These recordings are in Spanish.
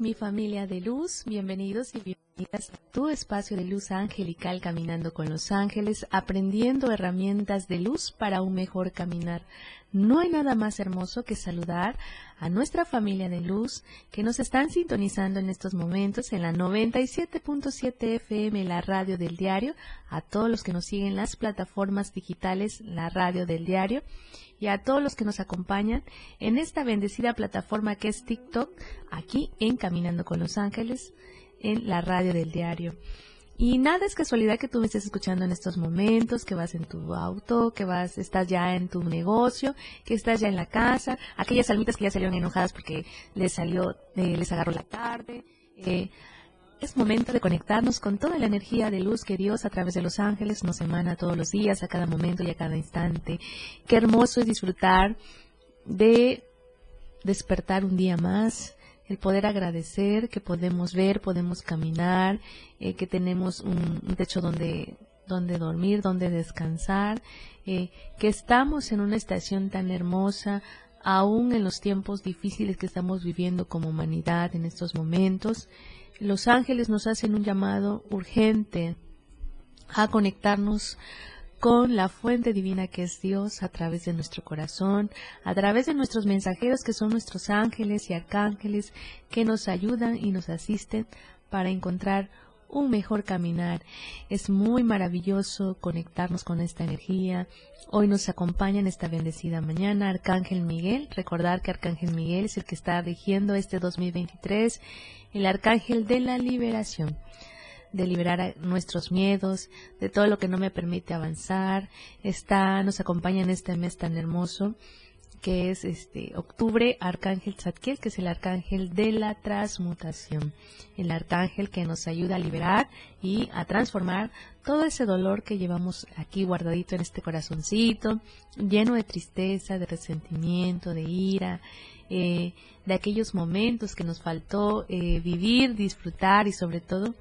Mi familia de luz. Bienvenidos y bienvenidas a tu espacio de luz angelical caminando con los ángeles, aprendiendo herramientas de luz para un mejor caminar. No hay nada más hermoso que saludar a nuestra familia de luz que nos están sintonizando en estos momentos en la 97.7 FM, la radio del diario, a todos los que nos siguen en las plataformas digitales, la radio del diario y a todos los que nos acompañan en esta bendecida plataforma que es TikTok, aquí en Caminando con los Ángeles, en la radio del diario. Y nada es casualidad que tú me estés escuchando en estos momentos, que vas en tu auto, que vas, estás ya en tu negocio, que estás ya en la casa, aquellas almitas que ya salieron enojadas porque les salió, eh, les agarró la tarde, eh, es momento de conectarnos con toda la energía de luz que Dios a través de los ángeles nos emana todos los días, a cada momento y a cada instante. Qué hermoso es disfrutar de despertar un día más, el poder agradecer que podemos ver, podemos caminar, eh, que tenemos un, techo donde donde dormir, donde descansar, eh, que estamos en una estación tan hermosa, aún en los tiempos difíciles que estamos viviendo como humanidad en estos momentos los ángeles nos hacen un llamado urgente a conectarnos con la fuente divina que es Dios a través de nuestro corazón, a través de nuestros mensajeros que son nuestros ángeles y arcángeles que nos ayudan y nos asisten para encontrar un mejor caminar. Es muy maravilloso conectarnos con esta energía. Hoy nos acompaña en esta bendecida mañana Arcángel Miguel. Recordar que Arcángel Miguel es el que está rigiendo este 2023 el arcángel de la liberación, de liberar nuestros miedos, de todo lo que no me permite avanzar. Está, nos acompaña en este mes tan hermoso que es este octubre, Arcángel Zadkiel, que es el arcángel de la transmutación, el arcángel que nos ayuda a liberar y a transformar todo ese dolor que llevamos aquí guardadito en este corazoncito, lleno de tristeza, de resentimiento, de ira, eh, de aquellos momentos que nos faltó eh, vivir, disfrutar y sobre todo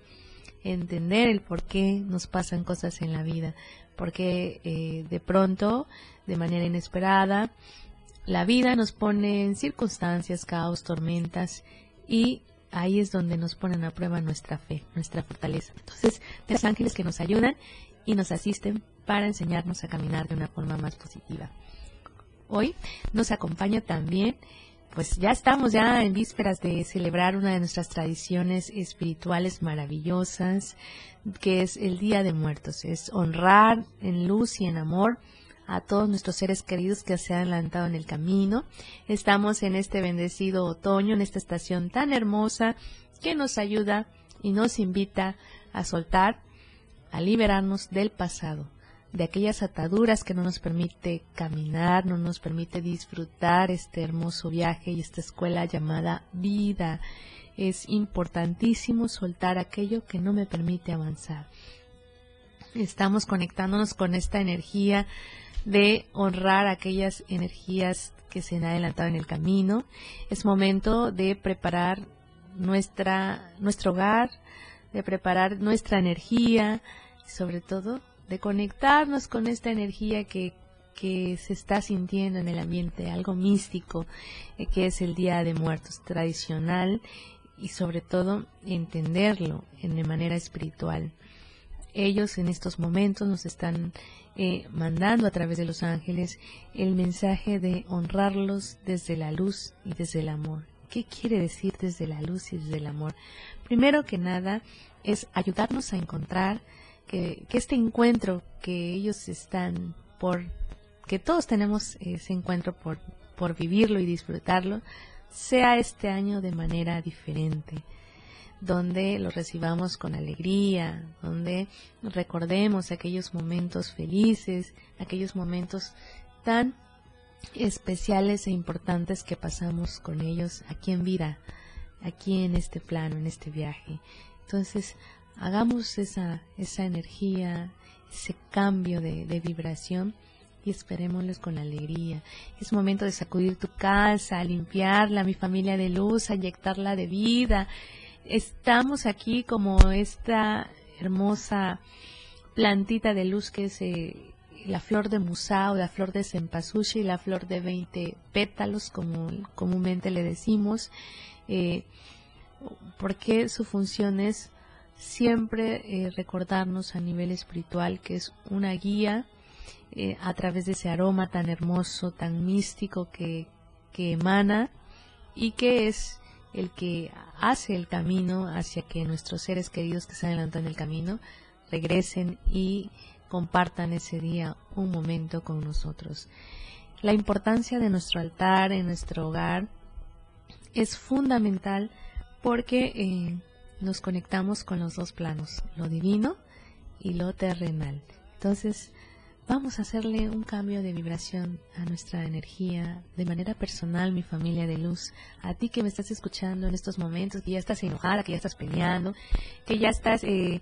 entender el por qué nos pasan cosas en la vida, porque eh, de pronto, de manera inesperada, la vida nos pone en circunstancias, caos, tormentas y ahí es donde nos ponen a prueba nuestra fe, nuestra fortaleza. Entonces, los ángeles que nos ayudan y nos asisten para enseñarnos a caminar de una forma más positiva. Hoy nos acompaña también pues ya estamos ya en vísperas de celebrar una de nuestras tradiciones espirituales maravillosas, que es el Día de Muertos. Es honrar en luz y en amor a todos nuestros seres queridos que se han adelantado en el camino. Estamos en este bendecido otoño, en esta estación tan hermosa que nos ayuda y nos invita a soltar, a liberarnos del pasado, de aquellas ataduras que no nos permite caminar, no nos permite disfrutar este hermoso viaje y esta escuela llamada vida. Es importantísimo soltar aquello que no me permite avanzar. Estamos conectándonos con esta energía de honrar aquellas energías que se han adelantado en el camino. Es momento de preparar nuestra, nuestro hogar, de preparar nuestra energía sobre todo de conectarnos con esta energía que, que se está sintiendo en el ambiente, algo místico, eh, que es el Día de Muertos tradicional y sobre todo entenderlo en de manera espiritual. Ellos en estos momentos nos están eh, mandando a través de los ángeles el mensaje de honrarlos desde la luz y desde el amor. ¿Qué quiere decir desde la luz y desde el amor? Primero que nada es ayudarnos a encontrar que, este encuentro que ellos están por, que todos tenemos ese encuentro por, por vivirlo y disfrutarlo, sea este año de manera diferente, donde lo recibamos con alegría, donde recordemos aquellos momentos felices, aquellos momentos tan especiales e importantes que pasamos con ellos aquí en vida, aquí en este plano, en este viaje. Entonces, hagamos esa, esa energía, ese cambio de, de vibración y esperémoslos con alegría. Es momento de sacudir tu casa, limpiarla, mi familia de luz, inyectarla de vida. Estamos aquí como esta hermosa plantita de luz que es eh, la flor de musao, la flor de cempasúchil, la flor de 20 pétalos, como comúnmente le decimos, eh, porque su función es siempre eh, recordarnos a nivel espiritual que es una guía a través de ese aroma tan hermoso, tan místico que, que emana y que es el que hace el camino hacia que nuestros seres queridos que se adelantan en el camino regresen y compartan ese día un momento con nosotros. La importancia de nuestro altar en nuestro hogar es fundamental porque eh, nos conectamos con los dos planos, lo divino y lo terrenal. Entonces, Vamos a hacerle un cambio de vibración a nuestra energía de manera personal, mi familia de luz. A ti que me estás escuchando en estos momentos, que ya estás enojada, que ya estás peleando, que ya estás eh,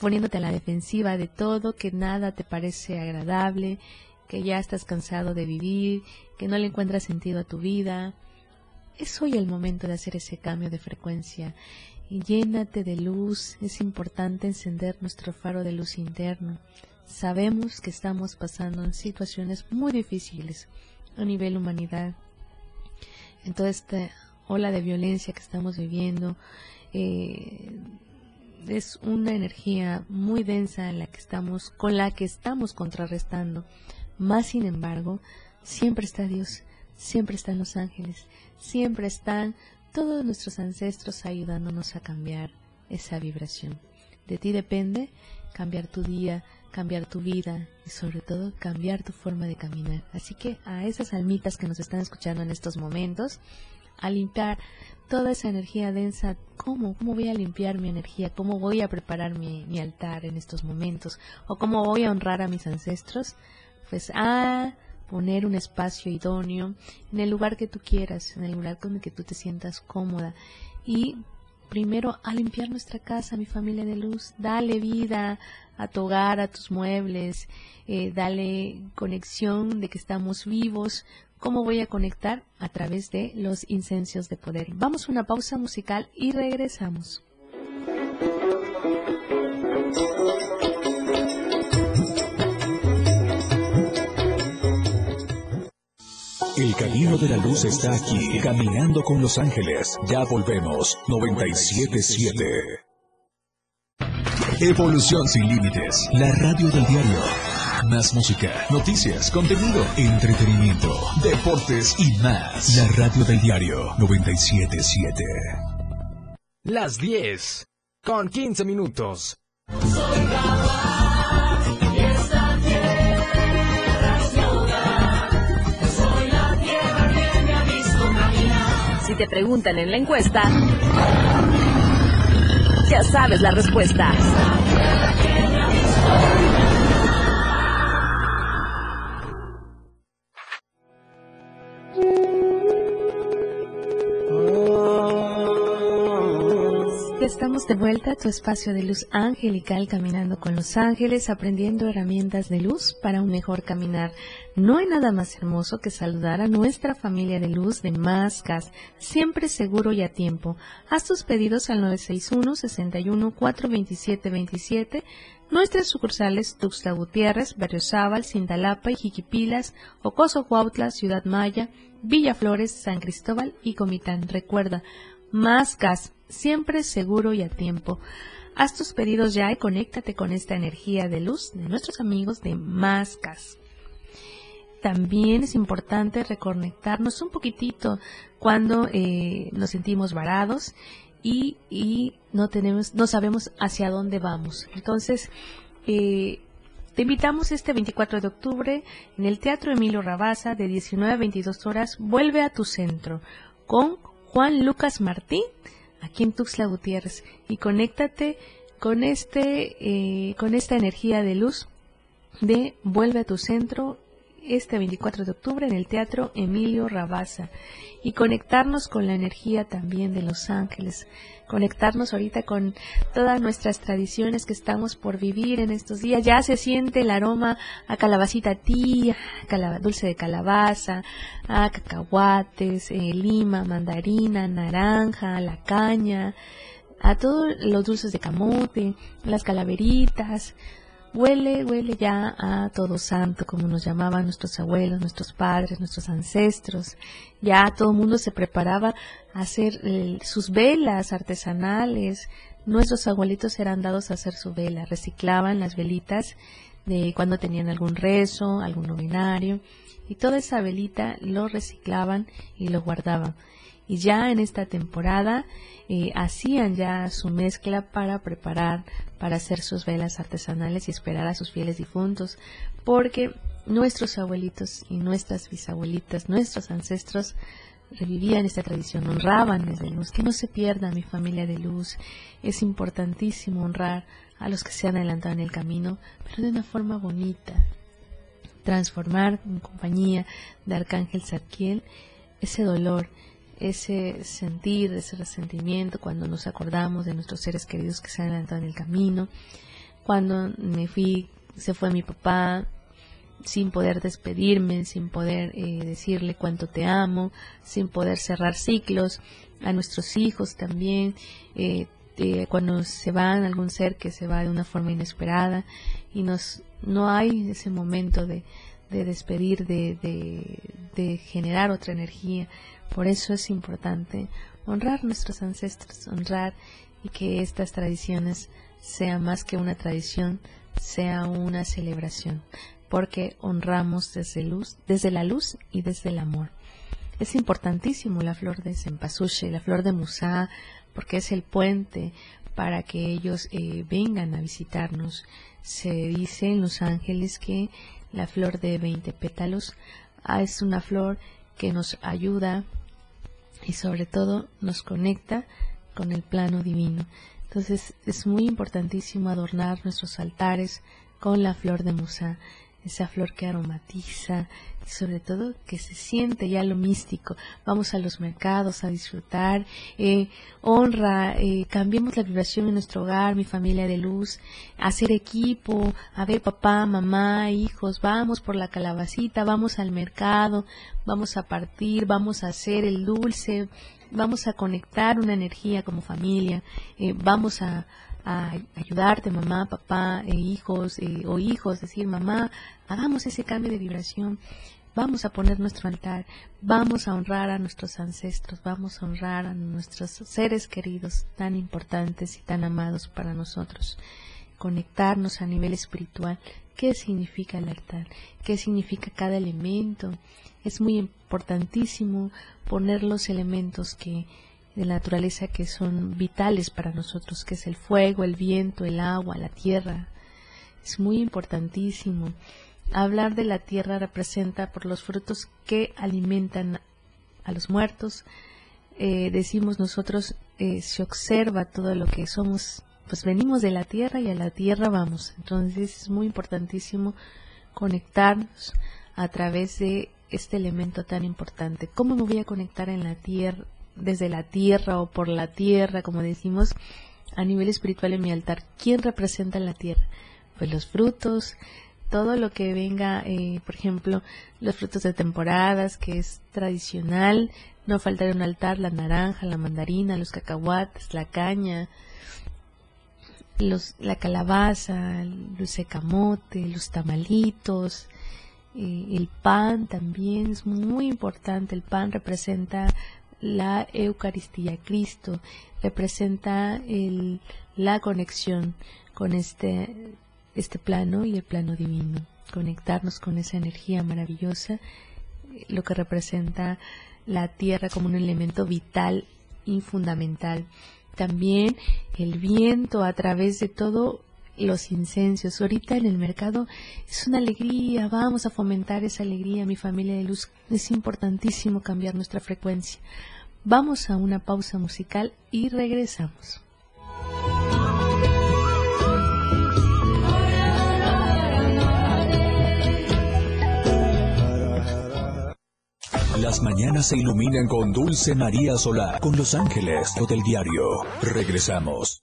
poniéndote a la defensiva de todo, que nada te parece agradable, que ya estás cansado de vivir, que no le encuentras sentido a tu vida. Es hoy el momento de hacer ese cambio de frecuencia. Llénate de luz. Es importante encender nuestro faro de luz interno Sabemos que estamos pasando en situaciones muy difíciles a nivel humanidad. En toda esta ola de violencia que estamos viviendo, eh, es una energía muy densa en la que estamos, con la que estamos contrarrestando. Más sin embargo, siempre está Dios, siempre están los ángeles, siempre están todos nuestros ancestros ayudándonos a cambiar esa vibración. De ti depende cambiar tu día, cambiar tu vida y sobre todo cambiar tu forma de caminar. Así que a esas almitas que nos están escuchando en estos momentos, a limpiar toda esa energía densa, ¿cómo? ¿Cómo voy a limpiar mi energía? ¿Cómo voy a preparar mi, altar en estos momentos? ¿O cómo voy a honrar a mis ancestros? Pues a poner un espacio idóneo en el lugar que tú quieras, en el lugar con el que tú te sientas cómoda y primero a limpiar nuestra casa, mi familia de luz, dale vida a tu hogar, a tus muebles, eh, dale conexión de que estamos vivos. ¿Cómo voy a conectar? A través de los incensios de poder. Vamos a una pausa musical y regresamos. El camino de la luz está aquí, caminando con los ángeles. Ya volvemos, 977. Evolución sin límites, la radio del diario. Más música, noticias, contenido, entretenimiento, deportes y más. La radio del diario 977. Las 10 con 15 minutos. Si te preguntan en la encuesta, ya sabes la respuesta. De vuelta a tu espacio de luz angelical caminando con los ángeles, aprendiendo herramientas de luz para un mejor caminar. No hay nada más hermoso que saludar a nuestra familia de luz de Mascas, siempre seguro y a tiempo. Haz tus pedidos al 961 61 427 27 Nuestras sucursales Tuxtla Gutiérrez, Berriozábal, Cintalapa y Jiquipilas, Ocoso Cuautla, Ciudad Maya, Villa Flores, San Cristóbal y Comitán. Recuerda, más gas, siempre seguro y a tiempo. Haz tus pedidos ya y conéctate con esta energía de luz de nuestros amigos de Más Gas. También es importante reconectarnos un poquitito cuando eh, nos sentimos varados y, no tenemos, no sabemos hacia dónde vamos. Entonces, eh, te invitamos este 24 de octubre en el Teatro Emilio Rabaza de 19 a 22 horas. Vuelve a tu centro con Juan Lucas Martín, aquí en Tuxtla Gutiérrez, y conéctate con este, eh, con esta energía de luz de vuelve a tu centro este 24 de octubre en el Teatro Emilio Rabaza y conectarnos con la energía también de Los Ángeles, conectarnos ahorita con todas nuestras tradiciones que estamos por vivir en estos días. Ya se siente el aroma a calabacita tía, dulce de calabaza, a cacahuates, eh, lima, mandarina, naranja, la caña, a todos los dulces de camote, las calaveritas, Huele, huele ya a todo santo, como nos llamaban nuestros abuelos, nuestros padres, nuestros ancestros. Ya todo el mundo se preparaba a hacer eh, sus velas artesanales. Nuestros abuelitos eran dados a hacer su vela, reciclaban las velitas de cuando tenían algún rezo, algún novenario, y toda esa velita lo reciclaban y lo guardaban. Y ya en esta temporada eh, hacían ya su mezcla para preparar, para hacer sus velas artesanales y esperar a sus fieles difuntos, porque nuestros abuelitos y nuestras bisabuelitas, nuestros ancestros revivían esta tradición, honraban desde luz, que no se pierda mi familia de luz. Es importantísimo honrar a los que se han adelantado en el camino, pero de una forma bonita. Transformar en compañía de Arcángel Zadkiel ese dolor, ese sentir, ese resentimiento cuando nos acordamos de nuestros seres queridos que se han adelantado en el camino, cuando me fui, se fue mi papá sin poder despedirme, sin poder eh, decirle cuánto te amo, sin poder cerrar ciclos, a nuestros hijos también, eh, cuando se van algún ser que se va de una forma inesperada y nos no hay ese momento de, de despedir, de, de, de generar otra energía, por eso es importante honrar nuestros ancestros, honrar y que estas tradiciones sean más que una tradición, sea una celebración, porque honramos desde luz, desde la luz y desde el amor. Es importantísimo la flor de cempasúchil, la flor de musá, porque es el puente para que ellos eh, vengan a visitarnos. Se dice en Los Ángeles que la flor de 20 pétalos ah, es una flor que nos ayuda y sobre todo nos conecta con el plano divino. Entonces es muy importantísimo adornar nuestros altares con la flor de musa, esa flor que aromatiza sobre todo que se siente ya lo místico. Vamos a los mercados a disfrutar, eh, honra, eh, cambiemos la vibración en nuestro hogar, mi familia de luz, hacer equipo, a ver papá, mamá, hijos, vamos por la calabacita, vamos al mercado, vamos a partir, vamos a hacer el dulce, vamos a conectar una energía como familia, eh, vamos a, a ayudarte, mamá, papá, e hijos eh, o hijos, decir, mamá, hagamos ese cambio de vibración, vamos a poner nuestro altar, vamos a honrar a nuestros ancestros, vamos a honrar a nuestros seres queridos tan importantes y tan amados para nosotros, conectarnos a nivel espiritual. ¿Qué significa el altar? ¿Qué significa cada elemento? Es muy importantísimo poner los elementos que de la naturaleza que son vitales para nosotros, que es el fuego, el viento, el agua, la tierra. Es muy importantísimo. Hablar de la tierra representa por los frutos que alimentan a los muertos. Eh, decimos nosotros, eh, se observa todo lo que somos, pues venimos de la tierra y a la tierra vamos. Entonces es muy importantísimo conectarnos a través de este elemento tan importante. ¿Cómo me voy a conectar en la tierra, desde la tierra o por la tierra, como decimos, a nivel espiritual en mi altar. ¿Quién representa la tierra? Pues los frutos, todo lo que venga, eh, por ejemplo, los frutos de temporadas, que es tradicional, no faltar un altar la naranja, la mandarina, los cacahuates, la caña, los, la calabaza, los secamote, los tamalitos, eh, el pan también es muy importante. El pan representa la Eucaristía. Cristo representa el, la conexión con este, este plano y el plano divino. Conectarnos con esa energía maravillosa, lo que representa la tierra como un elemento vital y fundamental. También el viento a través de todo los incensios. Ahorita en el mercado es una alegría, vamos a fomentar esa alegría, mi familia de luz. Es importantísimo cambiar nuestra frecuencia. Vamos a una pausa musical y regresamos. Las mañanas se iluminan con Dulce María Solá, con Los Ángeles, o del diario. Regresamos.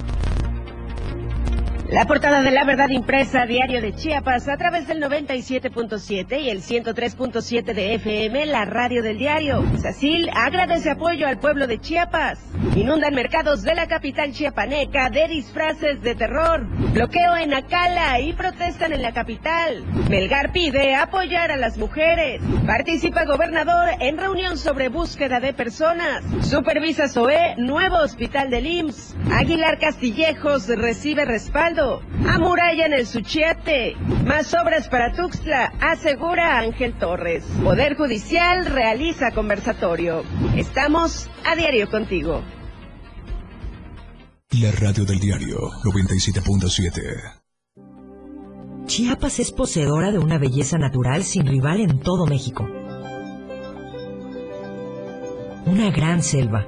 La portada de la verdad impresa diario de Chiapas a través del 97.7 y el 103.7 de FM, la radio del diario. Sacil agradece apoyo al pueblo de Chiapas. Inundan mercados de la capital chiapaneca de disfraces de terror. Bloqueo en Acala y protestan en la capital. Melgar pide apoyar a las mujeres. Participa gobernador en reunión sobre búsqueda de personas. Supervisa SOE, nuevo hospital del IMSS. Aguilar Castillejos recibe respaldo. Amurallan el Suchiate. Más obras para Tuxtla, asegura Ángel Torres. Poder Judicial realiza conversatorio. Estamos a diario contigo. La radio del diario 97.7. Chiapas es poseedora de una belleza natural sin rival en todo México. Una gran selva,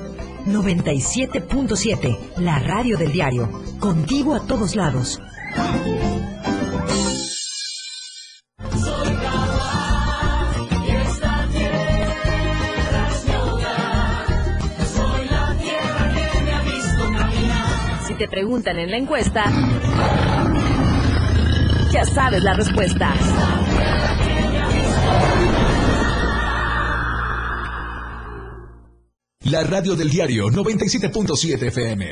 97.7, la radio del diario. Contigo a todos lados. Si te preguntan en la encuesta, ya sabes la respuesta. La radio del diario 97.7 FM.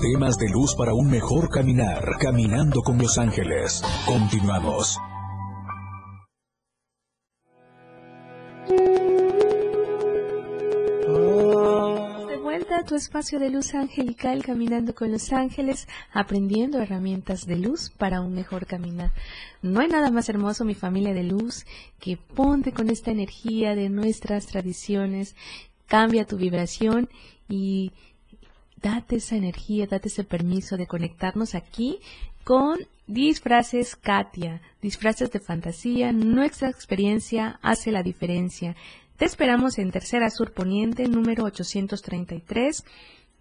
Temas de luz para un mejor caminar. Caminando con Los Ángeles. Continuamos. Tu espacio de luz angelical, caminando con los ángeles, aprendiendo herramientas de luz para un mejor caminar. No hay nada más hermoso, mi familia de luz, que ponte con esta energía de nuestras tradiciones, cambia tu vibración y date esa energía, date ese permiso de conectarnos aquí con disfraces Katia, disfraces de fantasía, nuestra experiencia hace la diferencia. Te esperamos en Tercera Sur Poniente, número 833,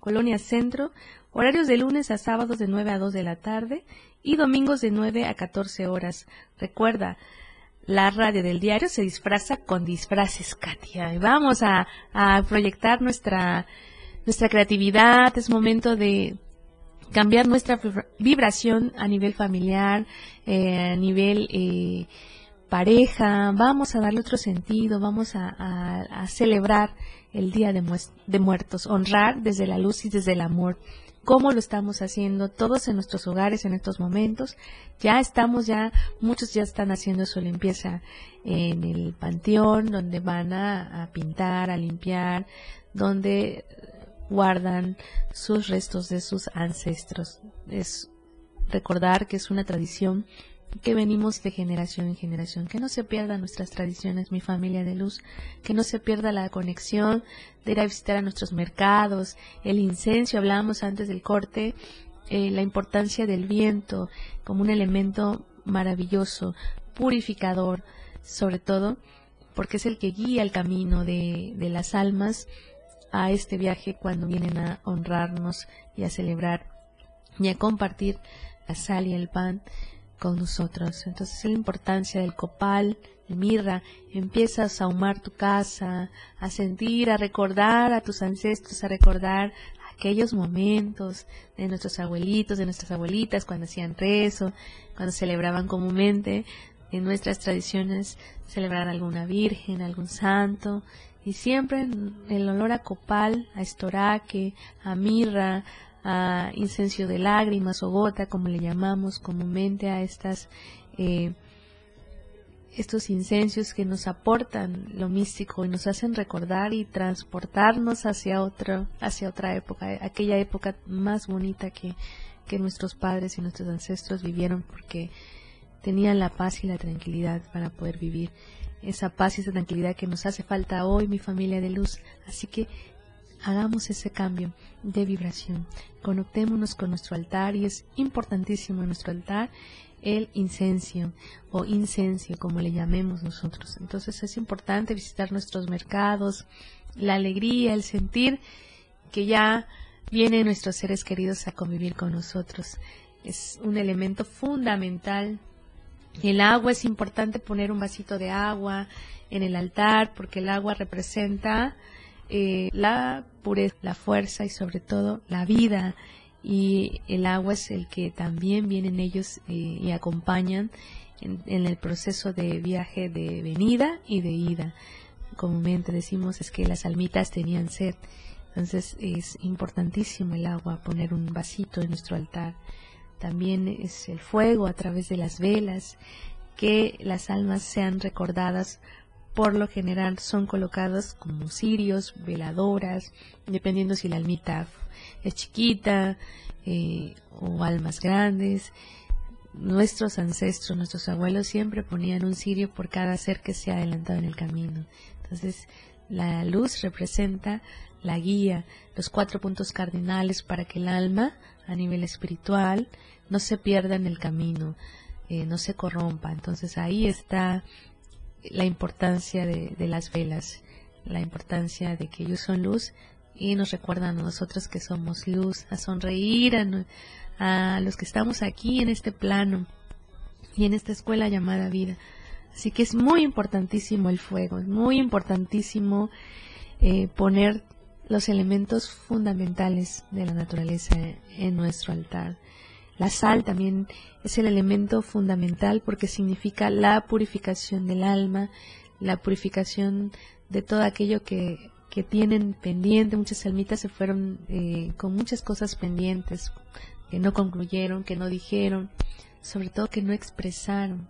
Colonia Centro, horarios de lunes a sábados de 9 a 2 de la tarde y domingos de 9 a 14 horas. Recuerda, la radio del diario se disfraza con disfraces, Katia. Y vamos a, proyectar nuestra, nuestra creatividad. Es momento de cambiar nuestra vibra- vibración a nivel familiar, eh, a nivel eh, pareja. Vamos a darle otro sentido. Vamos a, a- celebrar el Día de, de Muertos. Honrar desde la luz y desde el amor cómo lo estamos haciendo todos en nuestros hogares en estos momentos. Ya estamos, ya, muchos ya están haciendo su limpieza en el panteón, donde van a, a pintar, a limpiar, donde guardan sus restos de sus ancestros. Es recordar que es una tradición que venimos de generación en generación, que no se pierdan nuestras tradiciones, mi familia de luz, que no se pierda la conexión de ir a visitar a nuestros mercados, el incenso, hablábamos antes del corte, eh, la importancia del viento como un elemento maravilloso, purificador, sobre todo porque es el que guía el camino de, de las almas a este viaje cuando vienen a honrarnos y a celebrar y a compartir la sal y el pan con nosotros. Entonces la importancia del copal, el mirra, empiezas a ahumar tu casa, a sentir, a recordar a tus ancestros, a recordar aquellos momentos de nuestros abuelitos, de nuestras abuelitas, cuando hacían rezo, cuando celebraban comúnmente. En nuestras tradiciones celebrar alguna virgen, algún santo, y siempre el olor a copal, a estoraque, a mirra, a incenso de lágrimas o gota, como le llamamos comúnmente a estas eh, estos incensios que nos aportan lo místico y nos hacen recordar y transportarnos hacia otra hacia otra época, aquella época más bonita que, que nuestros padres y nuestros ancestros vivieron porque tenían la paz y la tranquilidad para poder vivir esa paz y esa tranquilidad que nos hace falta hoy mi familia de luz. Así que hagamos ese cambio de vibración, conectémonos con nuestro altar y es importantísimo en nuestro altar el incencio o incencio como le llamemos nosotros. Entonces es importante visitar nuestros mercados, la alegría, el sentir que ya vienen nuestros seres queridos a convivir con nosotros. Es un elemento fundamental el agua es importante poner un vasito de agua en el altar porque el agua representa eh, la pureza, la fuerza y sobre todo la vida. Y el agua es el que también vienen ellos eh, y acompañan en, en, el proceso de viaje de venida y de ida. Comúnmente decimos es que las almitas tenían sed. Entonces es importantísimo el agua, poner un vasito en nuestro altar también es el fuego a través de las velas, que las almas sean recordadas por lo general son colocadas como cirios, veladoras, dependiendo si la almita es chiquita eh, o almas grandes. Nuestros ancestros, nuestros abuelos siempre ponían un cirio por cada ser que se ha adelantado en el camino. Entonces, la luz representa la guía, los cuatro puntos cardinales para que el alma, a nivel espiritual, no se pierda en el camino, eh, no se corrompa. Entonces ahí está la importancia de, las velas, la importancia de que ellos son luz y nos recuerdan a nosotros que somos luz, a sonreír a, a los que estamos aquí en este plano y en esta escuela llamada vida. Así que es muy importantísimo el fuego, es muy importantísimo eh, poner los elementos fundamentales de la naturaleza en nuestro altar. La sal también es el elemento fundamental porque significa la purificación del alma, la purificación de todo aquello que, que tienen pendiente. Muchas almitas se fueron eh, con muchas cosas pendientes que no concluyeron, que no dijeron, sobre todo que no expresaron,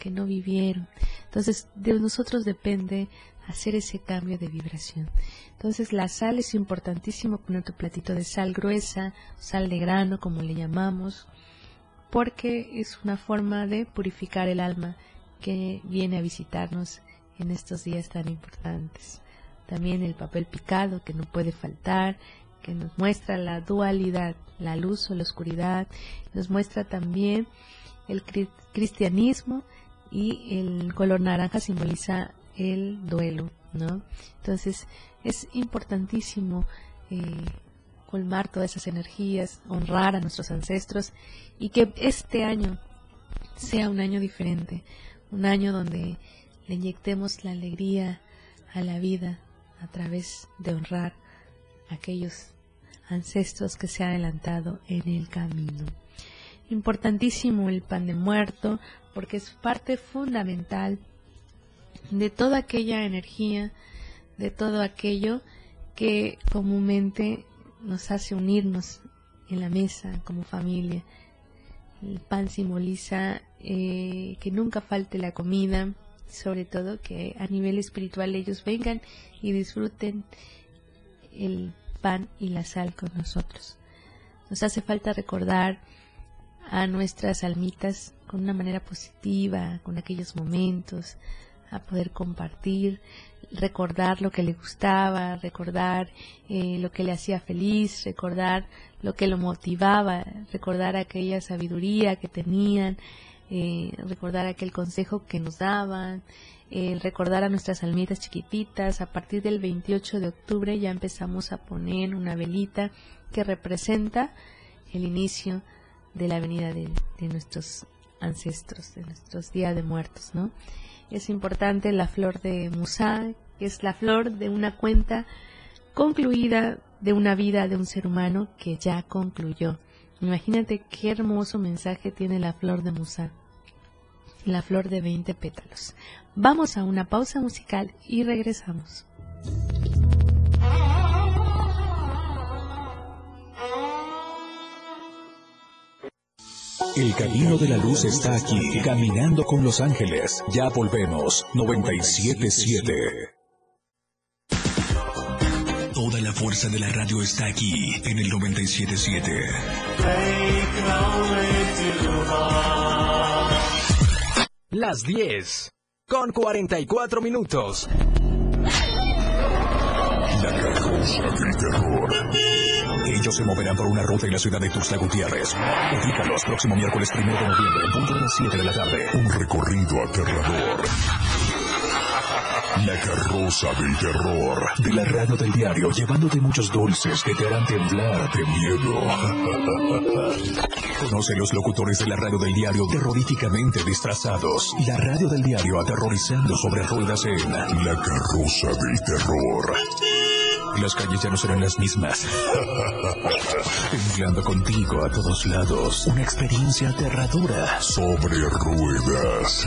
que no vivieron. Entonces, de nosotros depende hacer ese cambio de vibración. Entonces la sal es importantísimo poner tu platito de sal gruesa, sal de grano como le llamamos, porque es una forma de purificar el alma que viene a visitarnos en estos días tan importantes. También el papel picado que no puede faltar, que nos muestra la dualidad, la luz o la oscuridad, nos muestra también el cristianismo y el color naranja simboliza el duelo, ¿no? Entonces es importantísimo eh, colmar todas esas energías, honrar a nuestros ancestros y que este año sea un año diferente, un año donde le inyectemos la alegría a la vida a través de honrar a aquellos ancestros que se han adelantado en el camino. Importantísimo el pan de muerto porque es parte fundamental de toda aquella energía, de todo aquello que comúnmente nos hace unirnos en la mesa como familia. El pan simboliza eh, que nunca falte la comida, sobre todo que a nivel espiritual ellos vengan y disfruten el pan y la sal con nosotros. Nos hace falta recordar a nuestras almitas con una manera positiva, con aquellos momentos, a poder compartir, recordar lo que le gustaba, recordar eh, lo que le hacía feliz, recordar lo que lo motivaba, recordar aquella sabiduría que tenían, eh, recordar aquel consejo que nos daban, eh, recordar a nuestras almitas chiquititas. A partir del 28 de octubre ya empezamos a poner una velita que representa el inicio de la venida de, de nuestros ancestros, de nuestros días de muertos, ¿no? Es importante la flor de Musa, que es la flor de una cuenta concluida de una vida de un ser humano que ya concluyó. Imagínate qué hermoso mensaje tiene la flor de Musa, la flor de 20 pétalos. Vamos a una pausa musical y regresamos. El camino de la luz está aquí, caminando con los ángeles. Ya volvemos, 977. Toda la fuerza de la radio está aquí, en el 977. Las 10 con 44 minutos. La carroza del terror. Ellos se moverán por una ruta en la ciudad de Tuxtla Gutiérrez. Ubícalos próximo miércoles 1 de noviembre, en punto de las 7 de la tarde. Un recorrido aterrador. La carroza del terror. De la radio del diario, llevándote muchos dulces que te harán temblar de miedo. Conoce los locutores de la radio del diario terroríficamente disfrazados. La radio del diario aterrorizando sobre ruedas en La carroza del terror. Las calles ya no serán las mismas. Temblando contigo a todos lados. Una experiencia aterradora sobre ruedas.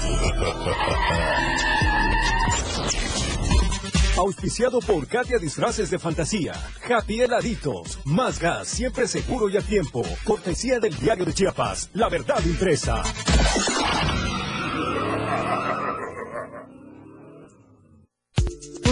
Auspiciado por Katia Disfraces de Fantasía, Happy Heladitos, Más Gas, siempre seguro y a tiempo. Cortesía del Diario de Chiapas, La Verdad Impresa.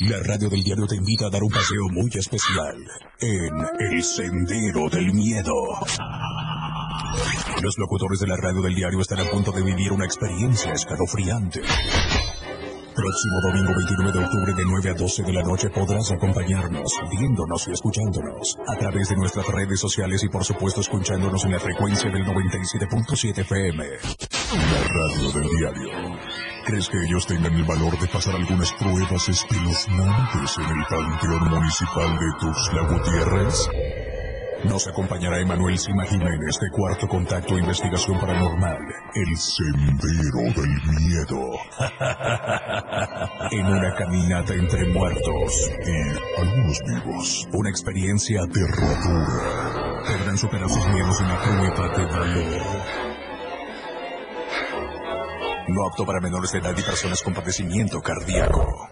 La radio del diario te invita a dar un paseo muy especial en El Sendero del Miedo. Los locutores de la radio del diario están a punto de vivir una experiencia escalofriante. Próximo domingo 29 de octubre de 9 a 12 de la noche podrás acompañarnos, viéndonos y escuchándonos a través de nuestras redes sociales y por supuesto escuchándonos en la frecuencia del 97.7 FM. La radio del diario. ¿Crees que ellos tengan el valor de pasar algunas pruebas espeluznantes en el Panteón Municipal de Tuxtla Gutiérrez? Nos acompañará Emanuel Sima Jiménez de Cuarto Contacto Investigación Paranormal, El Sendero del Miedo. en una caminata entre muertos y algunos vivos. Una experiencia aterradora. Podrán superar sus miedos en una prueba de valor. No apto para menores de edad y personas con padecimiento cardíaco.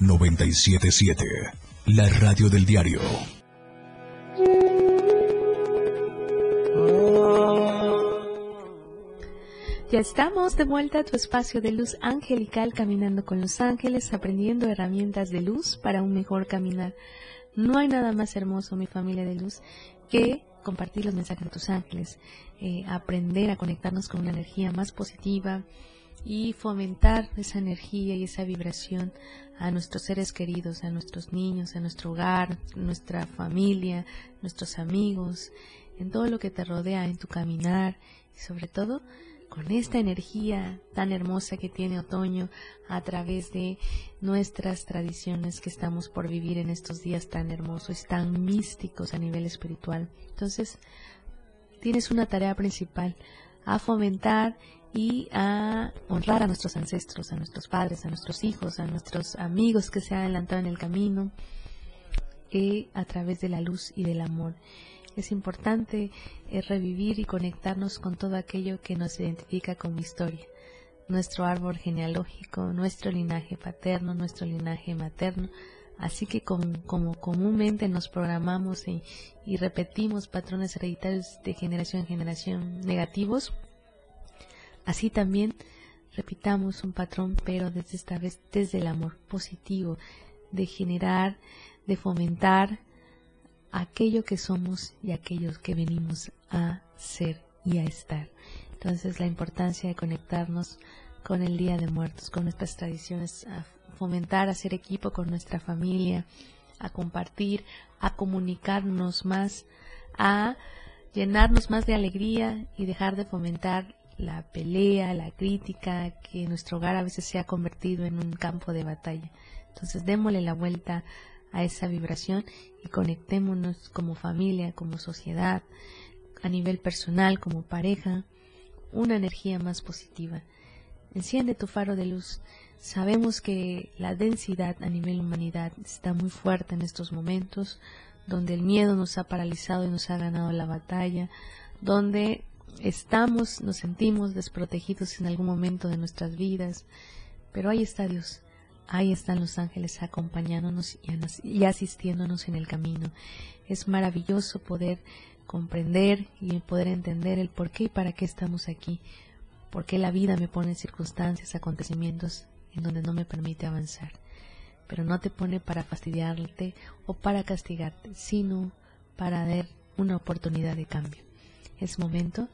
977, la radio del diario. Ya estamos de vuelta a tu espacio de luz angelical, caminando con los ángeles, aprendiendo herramientas de luz para un mejor caminar. No hay nada más hermoso, mi familia de luz, que compartir los mensajes de tus ángeles, eh, aprender a conectarnos con una energía más positiva y fomentar esa energía y esa vibración a nuestros seres queridos, a nuestros niños, a nuestro hogar, nuestra familia, nuestros amigos, en todo lo que te rodea, en tu caminar y sobre todo con esta energía tan hermosa que tiene otoño a través de nuestras tradiciones que estamos por vivir en estos días tan hermosos tan místicos a nivel espiritual. Entonces, tienes una tarea principal a fomentar y a honrar a nuestros ancestros, a nuestros padres, a nuestros hijos, a nuestros amigos que se han adelantado en el camino, y a través de la luz y del amor. Es importante eh, revivir y conectarnos con todo aquello que nos identifica como historia. Nuestro árbol genealógico, nuestro linaje paterno, nuestro linaje materno. Así que como, comúnmente nos programamos y, y repetimos patrones hereditarios de generación en generación negativos, así también repitamos un patrón, pero desde esta vez desde el amor positivo, de generar, de fomentar aquello que somos y aquellos que venimos a ser y a estar. Entonces la importancia de conectarnos con el Día de Muertos, con nuestras tradiciones, a fomentar, a hacer equipo con nuestra familia, a compartir, a comunicarnos más, a llenarnos más de alegría y dejar de fomentar la pelea, la crítica, que nuestro hogar a veces se ha convertido en un campo de batalla. Entonces démosle la vuelta a esa vibración y conectémonos como familia, como sociedad, a nivel personal, como pareja, una energía más positiva. Enciende tu faro de luz. Sabemos que la densidad a nivel humanidad está muy fuerte en estos momentos, donde el miedo nos ha paralizado y nos ha ganado la batalla, donde estamos, nos sentimos desprotegidos en algún momento de nuestras vidas, pero ahí está Dios, Ahí están los ángeles acompañándonos y asistiéndonos en el camino. Es maravilloso poder comprender y poder entender el por qué y para qué estamos aquí, por qué la vida me pone circunstancias, acontecimientos en donde no me permite avanzar. Pero no te pone para fastidiarte o para castigarte, sino para dar una oportunidad de cambio. Es momento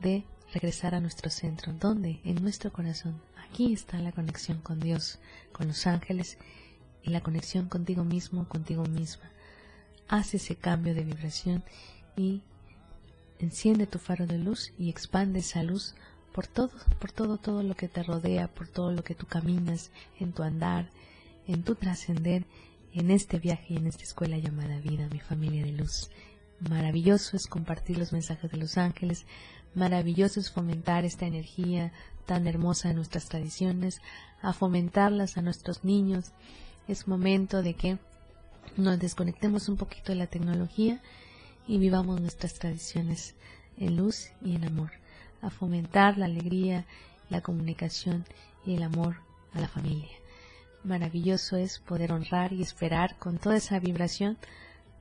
de regresar a nuestro centro, donde en nuestro corazón, Aquí está la conexión con Dios, con los ángeles y la conexión contigo mismo, contigo misma. Haz ese cambio de vibración y enciende tu faro de luz y expande esa luz por todo, por todo, todo lo que te rodea, por todo lo que tú caminas en tu andar, en tu trascender, en este viaje y en esta escuela llamada vida, mi familia de luz. Maravilloso es compartir los mensajes de los ángeles, maravilloso es fomentar esta energía tan hermosa de nuestras tradiciones, a fomentarlas a nuestros niños. Es momento de que nos desconectemos un poquito de la tecnología y vivamos nuestras tradiciones en luz y en amor, a fomentar la alegría, la comunicación y el amor a la familia. Maravilloso es poder honrar y esperar con toda esa vibración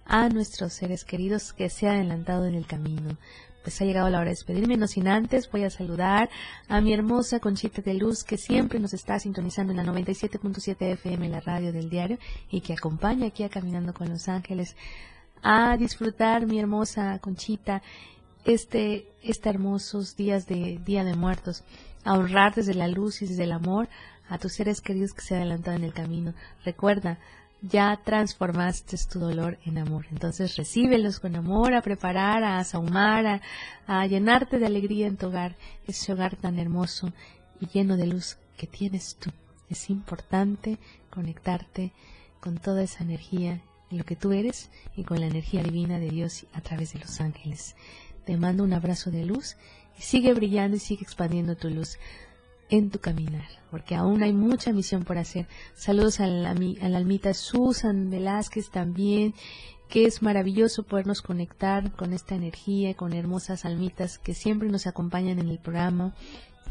a nuestros seres queridos que se han adelantado en el camino, pues ha llegado la hora de despedirme, no sin antes voy a saludar a mi hermosa Conchita de Luz que siempre nos está sintonizando en la 97.7 FM, la radio del diario, y que acompaña aquí a Caminando con los Ángeles a disfrutar, mi hermosa Conchita, este, este hermosos días de Día de Muertos, a honrar desde la luz y desde el amor a tus seres queridos que se adelantan en el camino. Recuerda, ya transformaste tu dolor en amor. Entonces recíbelos con amor, a preparar, a asahumar, a, llenarte de alegría en tu hogar, ese hogar tan hermoso y lleno de luz que tienes tú. Es importante conectarte con toda esa energía en lo que tú eres y con la energía divina de Dios a través de los ángeles. Te mando un abrazo de luz y sigue brillando y sigue expandiendo tu luz en tu caminar, porque aún hay mucha misión por hacer. Saludos a la, la almita Susan Velázquez también, que es maravilloso podernos conectar con esta energía, con hermosas almitas que siempre nos acompañan en el programa.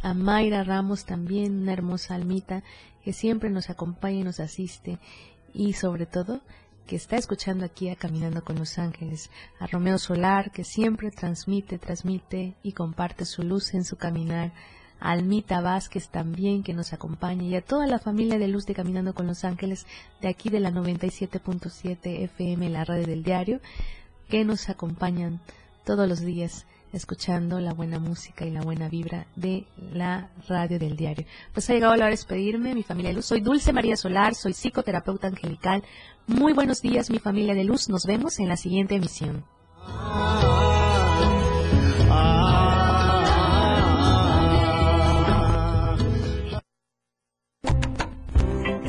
A Mayra Ramos también, una hermosa almita que siempre nos acompaña y nos asiste. Y sobre todo, que está escuchando aquí a Caminando con los Ángeles, a Romeo Solar, que siempre transmite, transmite y comparte su luz en su caminar, Almita Vázquez también que nos acompaña y a toda la familia de Luz de Caminando con los Ángeles de aquí de la 97.7 FM, la radio del diario, que nos acompañan todos los días escuchando la buena música y la buena vibra de la radio del diario. Pues ha llegado la hora de despedirme, mi familia de Luz. Soy Dulce María Solar, soy psicoterapeuta angelical. Muy buenos días, mi familia de Luz. Nos vemos en la siguiente emisión.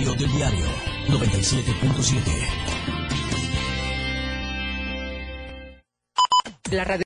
Radio del diario 97.7. La radio